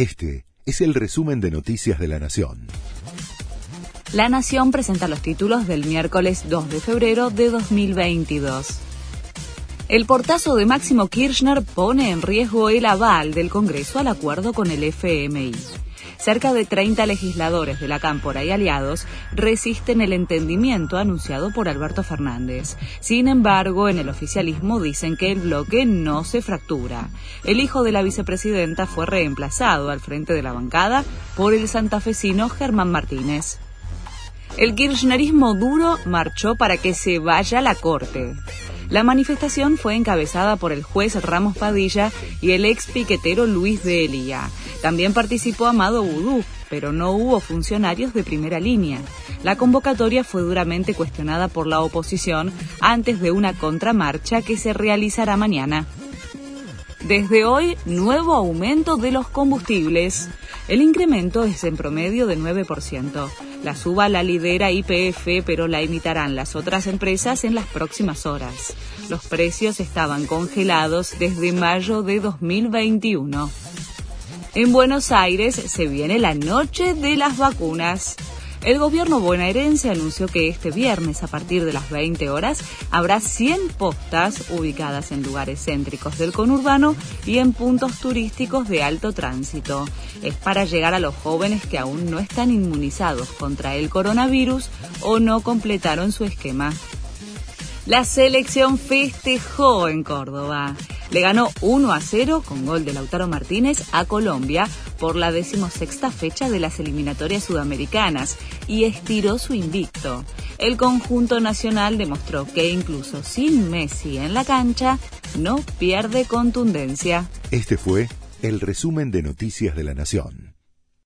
Este es el resumen de Noticias de la Nación. La Nación presenta los títulos del miércoles 2 de febrero de 2022. El portazo de Máximo Kirchner pone en riesgo el aval del Congreso al acuerdo con el FMI cerca de 30 legisladores de la Cámpora y aliados resisten el entendimiento anunciado por Alberto Fernández. Sin embargo, en el oficialismo dicen que el bloque no se fractura. El hijo de la vicepresidenta fue reemplazado al frente de la bancada por el santafesino Germán Martínez. El kirchnerismo duro marchó para que se vaya a la corte. La manifestación fue encabezada por el juez Ramos Padilla y el ex piquetero Luis de Elía. También participó Amado Vudú, pero no hubo funcionarios de primera línea. La convocatoria fue duramente cuestionada por la oposición antes de una contramarcha que se realizará mañana. Desde hoy, nuevo aumento de los combustibles. El incremento es en promedio de 9%. La suba la lidera IPF, pero la imitarán las otras empresas en las próximas horas. Los precios estaban congelados desde mayo de 2021. En Buenos Aires se viene la noche de las vacunas. El gobierno bonaerense anunció que este viernes, a partir de las 20 horas, habrá 100 postas ubicadas en lugares céntricos del conurbano y en puntos turísticos de alto tránsito. Es para llegar a los jóvenes que aún no están inmunizados contra el coronavirus o no completaron su esquema. La selección festejó en Córdoba. Le ganó 1 a 0 con gol de Lautaro Martínez a Colombia por la decimosexta fecha de las eliminatorias sudamericanas y estiró su invicto. El conjunto nacional demostró que incluso sin Messi en la cancha, no pierde contundencia. Este fue el resumen de Noticias de la Nación.